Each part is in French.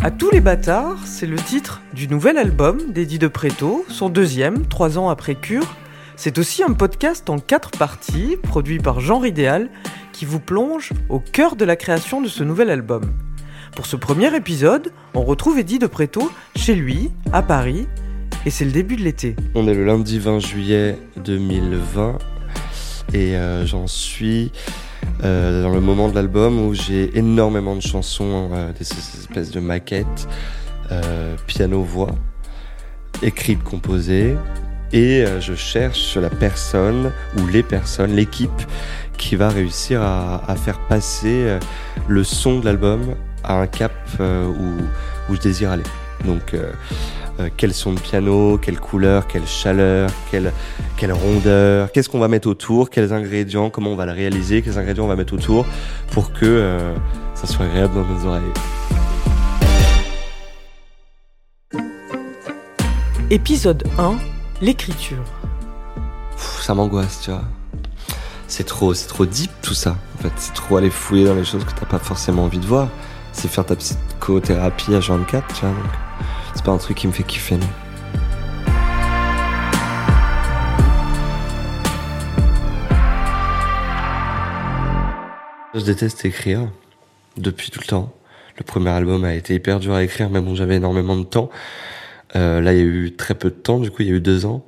À tous les bâtards, c'est le titre du nouvel album d'Eddie de Préto, son deuxième, trois ans après Cure. C'est aussi un podcast en quatre parties, produit par Genre Idéal, qui vous plonge au cœur de la création de ce nouvel album. Pour ce premier épisode, on retrouve Eddie de Préto chez lui, à Paris, et c'est le début de l'été. On est le lundi 20 juillet 2020 et euh, j'en suis euh, dans le moment de l'album où j'ai énormément de chansons, euh, des espèces de maquettes, piano-voix, écrites, composées, et je cherche la personne ou les personnes, l'équipe qui va réussir à, faire passer le son de l'album à un cap où, où je désire aller. Donc euh, quel son de piano, quelle couleur, quelle chaleur, quelle, quelle rondeur, qu'est-ce qu'on va mettre autour, quels ingrédients, comment on va le réaliser, quels ingrédients on va mettre autour pour que euh, ça soit agréable dans nos oreilles. Épisode 1, l'écriture. Ça m'angoisse, tu vois. C'est trop, c'est trop deep tout ça. En fait, c'est trop aller fouiller dans les choses que t'as pas forcément envie de voir. C'est faire ta psychothérapie à 24, tu vois. Donc, c'est pas un truc qui me fait kiffer. Non. Je déteste écrire depuis tout le temps. Le premier album a été hyper dur à écrire, mais bon, j'avais énormément de temps. Euh, là, il y a eu très peu de temps, du coup, il y a eu deux ans.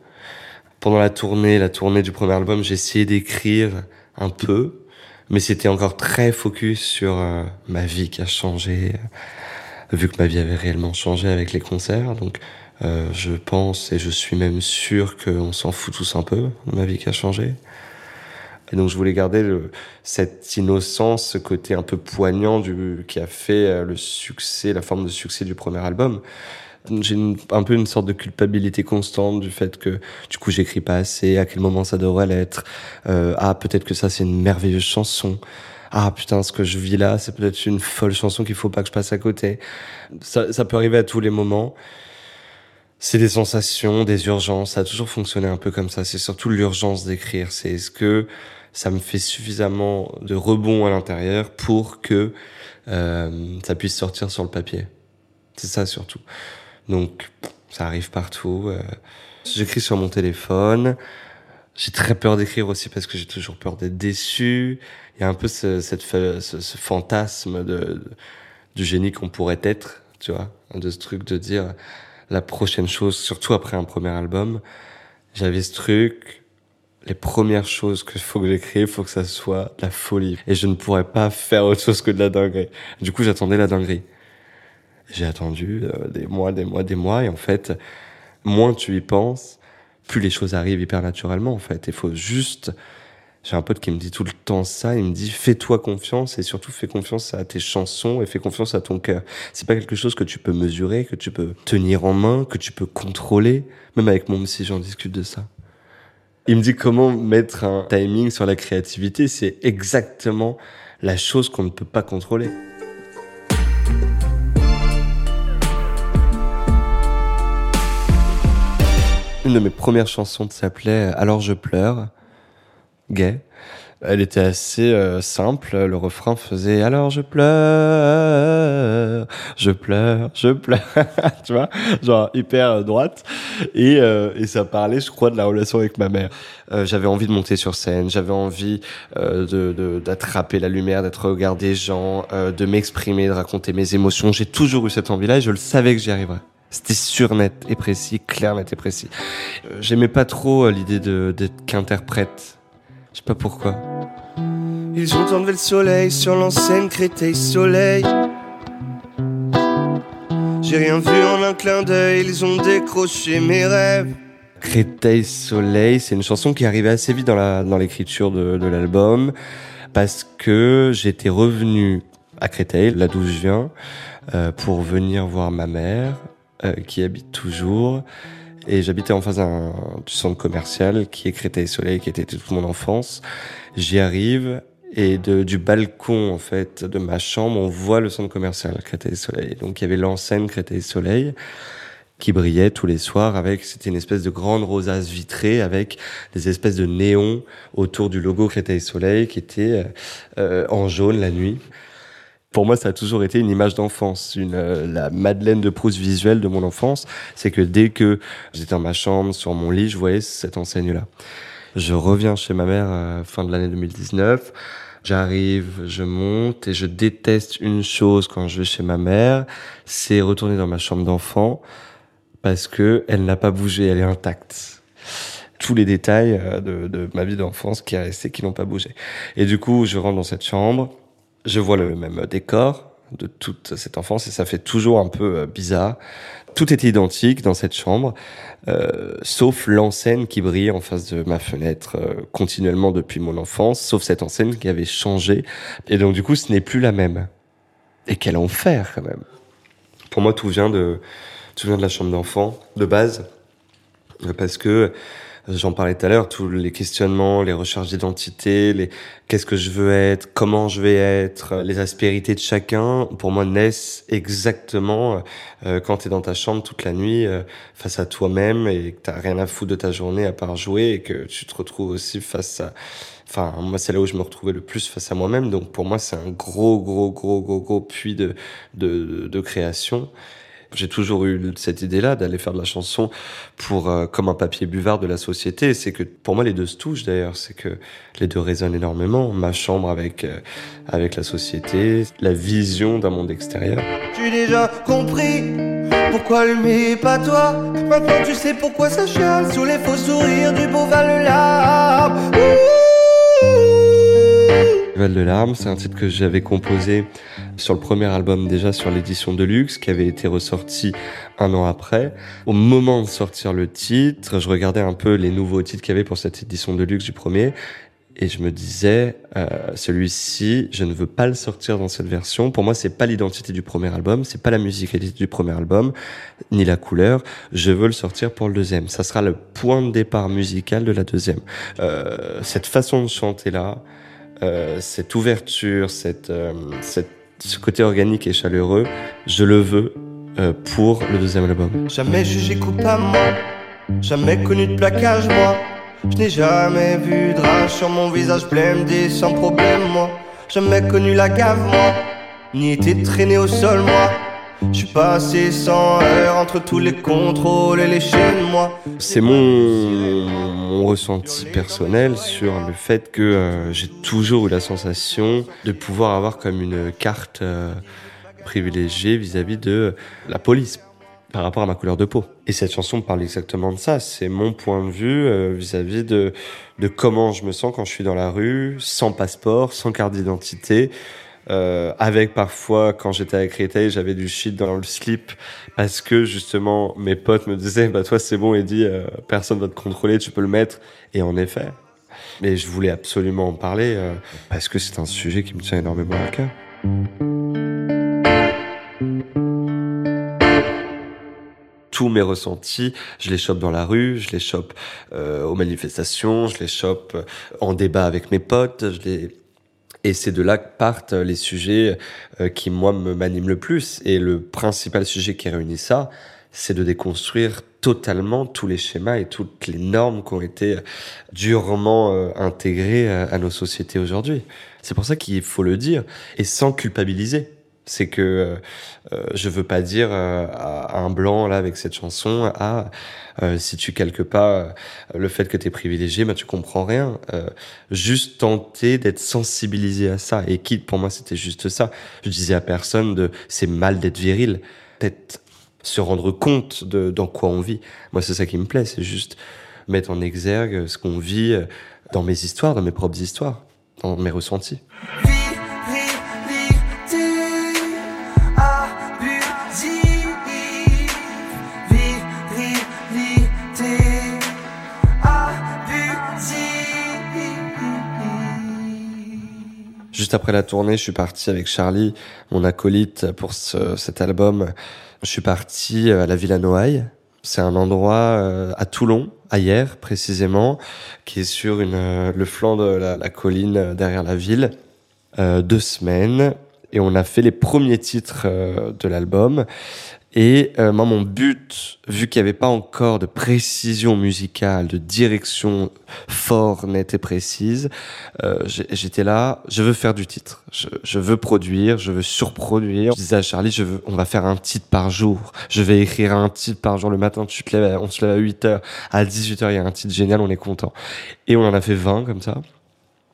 Pendant la tournée, la tournée du premier album, j'ai essayé d'écrire un peu, mais c'était encore très focus sur euh, ma vie qui a changé, vu que ma vie avait réellement changé avec les concerts. Donc, euh, je pense et je suis même sûr qu'on s'en fout tous un peu ma vie qui a changé. Et donc, je voulais garder le, cette innocence, ce côté un peu poignant du, qui a fait euh, le succès, la forme de succès du premier album j'ai un peu une sorte de culpabilité constante du fait que du coup j'écris pas assez, à quel moment ça devrait l'être. Euh, ah peut-être que ça c'est une merveilleuse chanson. Ah putain ce que je vis là c'est peut-être une folle chanson qu'il faut pas que je passe à côté. Ça, ça peut arriver à tous les moments. C'est des sensations, des urgences. Ça a toujours fonctionné un peu comme ça. C'est surtout l'urgence d'écrire. C'est est-ce que ça me fait suffisamment de rebond à l'intérieur pour que euh, ça puisse sortir sur le papier. C'est ça surtout. Donc, ça arrive partout. euh. J'écris sur mon téléphone. J'ai très peur d'écrire aussi parce que j'ai toujours peur d'être déçu. Il y a un peu ce, cette, ce, ce fantasme de, du génie qu'on pourrait être, tu vois, de ce truc de dire la prochaine chose, surtout après un premier album. J'avais ce truc, les premières choses qu'il faut que j'écrive, faut que ça soit de la folie. Et je ne pourrais pas faire autre chose que de la dinguerie. Du coup, j'attendais la dinguerie. J'ai attendu euh, des mois, des mois, des mois, et en fait, moins tu y penses, plus les choses arrivent hyper naturellement, en fait. Il faut juste... J'ai un pote qui me dit tout le temps ça, il me dit fais-toi confiance et surtout fais confiance à tes chansons et fais confiance à ton cœur. C'est pas quelque chose que tu peux mesurer, que tu peux tenir en main, que tu peux contrôler. Même avec mon psy, j'en discute de ça. Il me dit comment mettre un timing sur la créativité, c'est exactement la chose qu'on ne peut pas contrôler. Une de mes premières chansons s'appelait Alors je pleure, gay. Elle était assez euh, simple. Le refrain faisait Alors je pleure, je pleure, je pleure. tu vois, genre hyper euh, droite. Et, euh, ça parlait, je crois, de la relation avec ma mère. Euh, j'avais envie de monter sur scène, j'avais envie euh, d'attraper la lumière, d'être au regard des gens, euh, de m'exprimer, de raconter mes émotions. J'ai toujours eu cette envie-là et je le savais que j'y arriverais. C'était sûr, net et précis, clair, net et précis. Euh, J'aimais pas trop euh, l'idée d'être qu'interprète. Je sais pas pourquoi. Ils ont enlevé le soleil sur l'enseigne Créteil Soleil. J'ai rien vu en un clin d'œil, ils ont décroché mes rêves. Créteil Soleil, c'est une chanson qui arrivait assez vite dans la dans l'écriture de, de l'album parce que j'étais revenu à Créteil, là d'où je viens, euh, pour venir voir ma mère euh, qui habite toujours et j'habitais en face d'un du centre commercial qui est Créteil Soleil qui était toute mon enfance. J'y arrive et de, du balcon en fait de ma chambre, on voit le centre commercial Créteil Soleil. Donc il y avait l'enseigne Créteil Soleil qui brillait tous les soirs avec c'était une espèce de grande rosace vitrée avec des espèces de néons autour du logo Créteil Soleil qui était euh, en jaune la nuit. Pour moi, ça a toujours été une image d'enfance, une euh, la Madeleine de Proust visuelle de mon enfance. C'est que dès que j'étais dans ma chambre, sur mon lit, je voyais cette enseigne-là. Je reviens chez ma mère à fin de l'année 2019. J'arrive, je monte et je déteste une chose quand je vais chez ma mère, c'est retourner dans ma chambre d'enfant parce que elle n'a pas bougé, elle est intacte. Tous les détails euh, de, de ma vie d'enfance qui est resté, qui n'ont pas bougé. Et du coup, je rentre dans cette chambre, je vois le même décor de toute cette enfance et ça fait toujours un peu euh, bizarre. Tout était identique dans cette chambre, euh, sauf l'enseigne qui brille en face de ma fenêtre euh, continuellement depuis mon enfance, sauf cette enseigne qui avait changé. Et donc du coup, ce n'est plus la même. Et quel enfer quand même. Pour moi, tout vient de, tout vient de la chambre d'enfant, de base, parce que J'en parlais tout à l'heure, tous les questionnements, les recherches d'identité, les qu'est-ce que je veux être, comment je vais être, les aspérités de chacun, pour moi naissent exactement euh, quand tu es dans ta chambre toute la nuit euh, face à toi-même et que t'as rien à foutre de ta journée à part jouer et que tu te retrouves aussi face à Enfin, moi, c'est là où je me retrouvais le plus face à moi-même. Donc, pour moi, c'est un gros, gros, gros, gros, gros puits de, de, de création. J'ai toujours eu cette idée-là d'aller faire de la chanson pour euh, comme un papier buvard de la société. C'est que pour moi les deux se touchent d'ailleurs. C'est que les deux résonnent énormément. Ma chambre avec euh, avec la société, la vision d'un monde extérieur. J'ai déjà compris pourquoi le met pas toi? Maintenant tu sais pourquoi ça chiale sous les faux sourires du beau val larmes. Val de larmes, c'est un titre que j'avais composé sur le premier album déjà sur l'édition de luxe qui avait été ressorti un an après. Au moment de sortir le titre, je regardais un peu les nouveaux titres qu'il y avait pour cette édition de luxe du premier et je me disais euh, celui-ci je ne veux pas le sortir dans cette version. Pour moi c'est pas l'identité du premier album c'est pas la musicalité du premier album ni la couleur. Je veux le sortir pour le deuxième. Ça sera le point de départ musical de la deuxième. Euh, cette façon de chanter là euh, cette ouverture, cette, cette, ce côté organique et chaleureux, je le veux euh, pour le deuxième album. Jamais jugé coupable, moi. Jamais connu de plaquage, moi. Je n'ai jamais vu de rage sur mon visage blême sans problème, moi. Jamais connu la gave, moi. Ni été traîné au sol, moi. Je suis passé sans heure entre tous les contrôles et les chaînes, moi. C'est mon, ressenti personnel sur le fait que euh, j'ai toujours eu la sensation de pouvoir avoir comme une carte euh, privilégiée vis-à-vis de la police par rapport à ma couleur de peau. Et cette chanson parle exactement de ça. C'est mon point de vue euh, vis-à-vis de comment je me sens quand je suis dans la rue, sans passeport, sans carte d'identité. Euh, avec parfois, quand j'étais à Créteil, j'avais du shit dans le slip parce que justement mes potes me disaient bah toi c'est bon Eddie, euh, personne va te contrôler, tu peux le mettre. Et en effet, mais je voulais absolument en parler euh, parce que c'est un sujet qui me tient énormément à cœur. tous mes ressentis, je les chope dans la rue, je les chope euh, aux manifestations, je les chope en débat avec mes potes, je les et c'est de là que partent les sujets euh, qui, moi, me m'animent le plus. Et le principal sujet qui réunit ça, c'est de déconstruire totalement tous les schémas et toutes les normes qui ont été durement euh, intégrées à nos sociétés aujourd'hui. C'est pour ça qu'il faut le dire, et sans culpabiliser. C'est que euh, euh, je veux pas dire euh, à un blanc là avec cette chanson ah si tu calques pas le fait que tu es privilégié, bah tu comprends rien. juste tenter d'être sensibilisé à ça et quitte pour moi c'était juste ça. Je disais à personne de c'est mal d'être viril, peut-être se rendre compte de dans quoi on vit. Moi c'est ça qui me plaît, c'est juste mettre en exergue ce qu'on vit dans mes histoires, dans mes propres histoires, dans mes ressentis. Après la tournée, je suis parti avec Charlie, mon acolyte, pour ce, cet album. Je suis parti euh, à la Villa Noailles. C'est un endroit euh, à Toulon, hier précisément, qui est sur euh, le flanc de la, colline derrière la ville. Deux semaines et on a fait les premiers titres de l'album. Et euh, moi, mon but, vu qu'il n'y avait pas encore de précision musicale, de direction fort, nette et précise, euh, j'étais là, je veux faire du titre, je, je, veux produire, je veux surproduire. Je disais à Charlie, je veux, on va faire un titre par jour. Je vais écrire un titre par jour. Le matin, tu te lèves, on se lève à 8 h à 18 h il y a un titre génial, on est content. Et on en a fait 20 comme ça.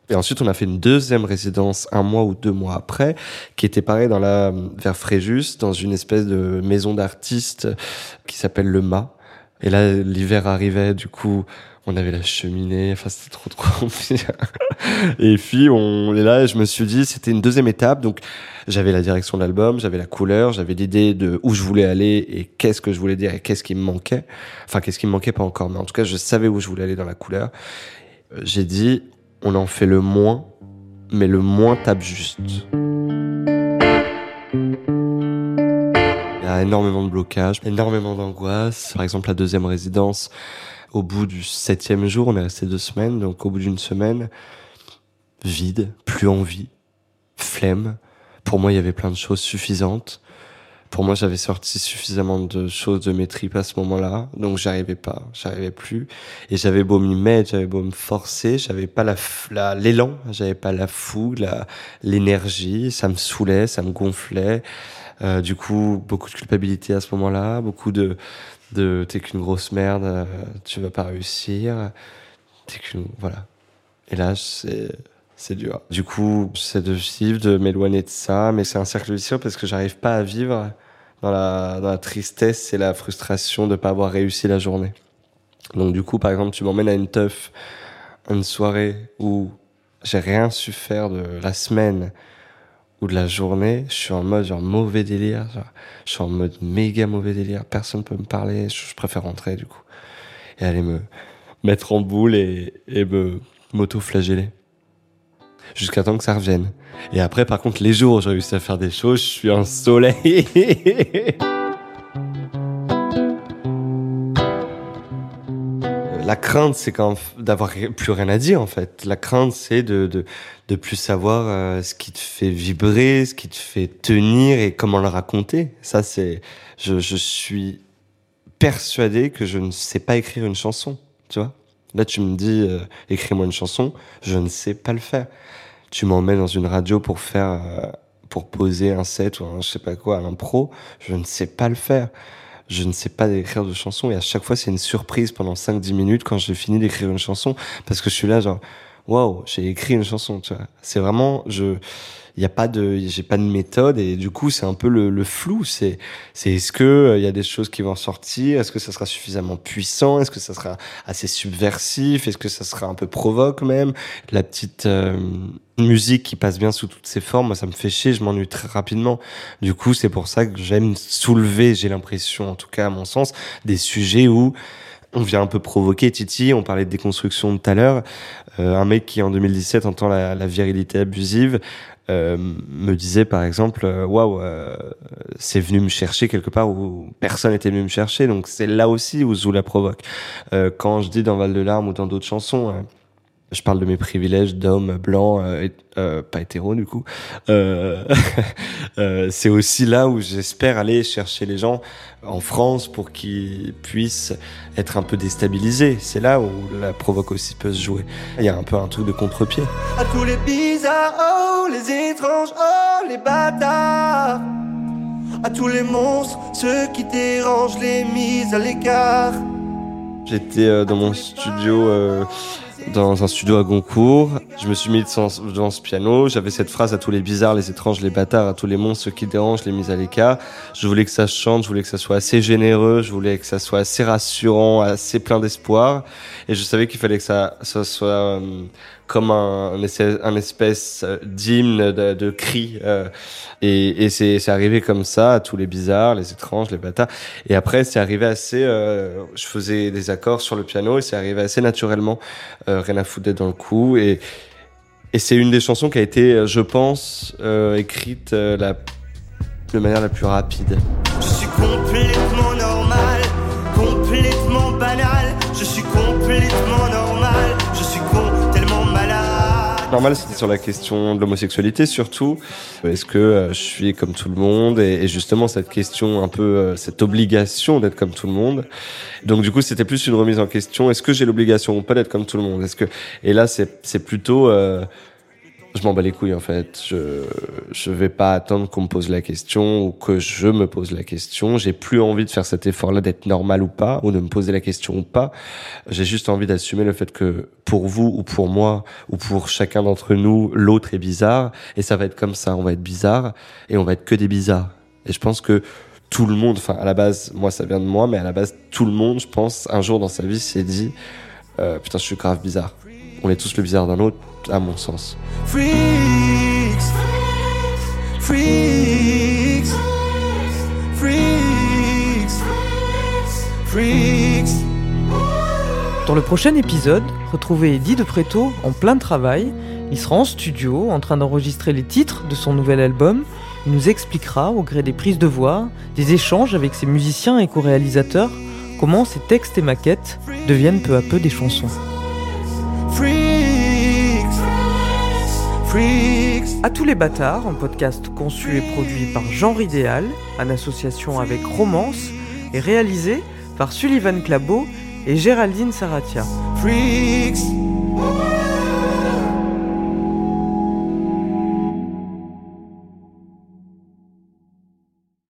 Et ensuite, on a fait une deuxième résidence un mois ou deux mois après, qui était pareil dans la, vers Fréjus, dans une espèce de maison d'artistes qui s'appelle Le Mât. Et là, l'hiver arrivait, du coup, on avait la cheminée, enfin, c'était trop, trop Et puis, on est là, et je me suis dit, c'était une deuxième étape, donc, j'avais la direction de l'album, j'avais la couleur, j'avais l'idée de où je voulais aller et qu'est-ce que je voulais dire et qu'est-ce qui me manquait. Enfin, qu'est-ce qui me manquait pas encore, mais en tout cas, je savais où je voulais aller dans la couleur. J'ai dit, on en fait le moins, mais le moins tape juste. Il y a énormément de blocages, énormément d'angoisse. Par exemple, la deuxième résidence, au bout du septième jour, on est resté deux semaines, donc au bout d'une semaine, vide, plus envie, flemme. Pour moi, il y avait plein de choses suffisantes pour moi, j'avais sorti suffisamment de choses de mes tripes à ce moment-là, donc j'arrivais pas, j'arrivais plus, et j'avais beau m'y mettre, j'avais beau me forcer, j'avais pas la l'élan, j'avais pas la fougue, la l'énergie, ça me saoulait, ça me gonflait, euh, du coup beaucoup de culpabilité à ce moment-là, beaucoup de de t'es qu'une grosse merde, euh, tu vas pas réussir, t'es qu'une voilà, et là c'est c'est dur. Du coup, j'essaie de vivre, de m'éloigner de ça, mais c'est un cercle vicieux parce que j'arrive pas à vivre dans la, dans la tristesse et la frustration de pas avoir réussi la journée. Donc du coup, par exemple, tu m'emmènes à une teuf, une soirée où j'ai rien su faire de la semaine ou de la journée, je suis en mode genre mauvais délire, je suis en mode méga mauvais délire, personne peut me parler, je, préfère rentrer du coup et aller me mettre en boule et, et me m'auto-flageller jusqu'à temps que ça revienne. Et après, par contre, les jours où j'ai réussi à faire des choses, je suis un soleil. La crainte, c'est quand d'avoir plus rien à dire en fait. La crainte, c'est de, de de plus savoir euh, ce qui te fait vibrer, ce qui te fait tenir et comment le raconter. Ça, c'est je, je suis persuadé que je ne sais pas écrire une chanson. Tu vois Là, tu me dis euh, écris-moi une chanson, je ne sais pas le faire. Tu m'emmènes dans une radio pour faire, euh, pour poser un set ou un, je sais pas quoi, un pro, je ne sais pas le faire. Je ne sais pas écrire de chansons. Et à chaque fois c'est une surprise pendant 5-10 minutes quand j'ai fini d'écrire une chanson. Parce que je suis là genre, waouh, j'ai écrit une chanson, tu vois. C'est vraiment, je, il y a pas de j'ai pas de méthode et du coup c'est un peu le, le flou. C'est c'est est-ce que euh, il y a des choses qui vont sortir? Est-ce que ça sera suffisamment puissant? Est-ce que ça sera assez subversif? Est-ce que ça sera un peu provoque même? La petite euh, musique qui passe bien sous toutes ses formes moi ça me fait chier je m'ennuie très rapidement. Du coup c'est pour ça que j'aime soulever j'ai l'impression en tout cas à mon sens des sujets où on vient un peu provoquer Titi, on parlait de déconstruction tout à l'heure. Euh, un mec qui en 2017 entend la, virilité abusive, euh, me disait par exemple euh, waouh c'est venu me chercher quelque part où personne n'était venu me chercher donc c'est là aussi où Zou la provoque quand je dis dans Val de larmes ou dans d'autres chansons hein, je parle de mes privilèges d'homme blanc, euh, euh, pas hétéro du coup. Euh, euh, c'est aussi là où j'espère aller chercher les gens en France pour qu'ils puissent être un peu déstabilisés. C'est là où la provoque aussi peut se jouer. Il y a un peu un truc de contre-pied. À tous les bizarres, oh, les étranges, oh, les bâtards. À tous les monstres, ceux qui dérangent, les mises à l'écart. J'étais dans mon studio dans un studio à Goncourt. Je me suis mis devant ce piano. J'avais cette phrase à tous les bizarres, les étranges, les bâtards, à tous les monstres, ceux qui dérangent, les mises à l'écart. Je voulais que ça chante, je voulais que ça soit assez généreux, je voulais que ça soit assez rassurant, assez plein d'espoir. Et je savais qu'il fallait que ça, ça soit euh, comme un, espèce d'hymne, de, cri. Euh, et, c'est, arrivé comme ça à tous les bizarres, les étranges, les bâtards. Et après, c'est arrivé assez. Euh, je faisais des accords sur le piano et c'est arrivé assez naturellement. Euh, rien à foutre dans le coup. Et, c'est une des chansons qui a été, je pense, euh, écrite euh, la, de manière la plus rapide. Je suis complètement c'était sur la question de l'homosexualité surtout. Est-ce que euh, je suis comme tout le monde et, justement cette question un peu, euh, cette obligation d'être comme tout le monde. Donc du coup, c'était plus une remise en question. Est-ce que j'ai l'obligation ou pas d'être comme tout le monde? Est-ce que et là, c'est c'est plutôt euh, je m'en bats les couilles en fait. Je je vais pas attendre qu'on me pose la question ou que je me pose la question. J'ai plus envie de faire cet effort-là d'être normal ou pas ou de me poser la question ou pas. J'ai juste envie d'assumer le fait que pour vous ou pour moi ou pour chacun d'entre nous, l'autre est bizarre et ça va être comme ça. On va être bizarre et on va être que des bizarres. Et je pense que tout le monde, enfin à la base, moi ça vient de moi, mais à la base tout le monde, je pense, un jour dans sa vie s'est dit euh, putain je suis grave bizarre. On est tous le bizarre d'un autre à mon sens. Dans le prochain épisode, retrouvez Eddie de Preto en plein travail. Il sera en studio en train d'enregistrer les titres de son nouvel album. Il nous expliquera, au gré des prises de voix, des échanges avec ses musiciens et co-réalisateurs, comment ces textes et maquettes deviennent peu à peu des chansons. À tous les bâtards, un podcast conçu et produit par Genre Idéal, en association avec Romance, et réalisé par Sullivan Clabot et Géraldine Saratia. Freaks.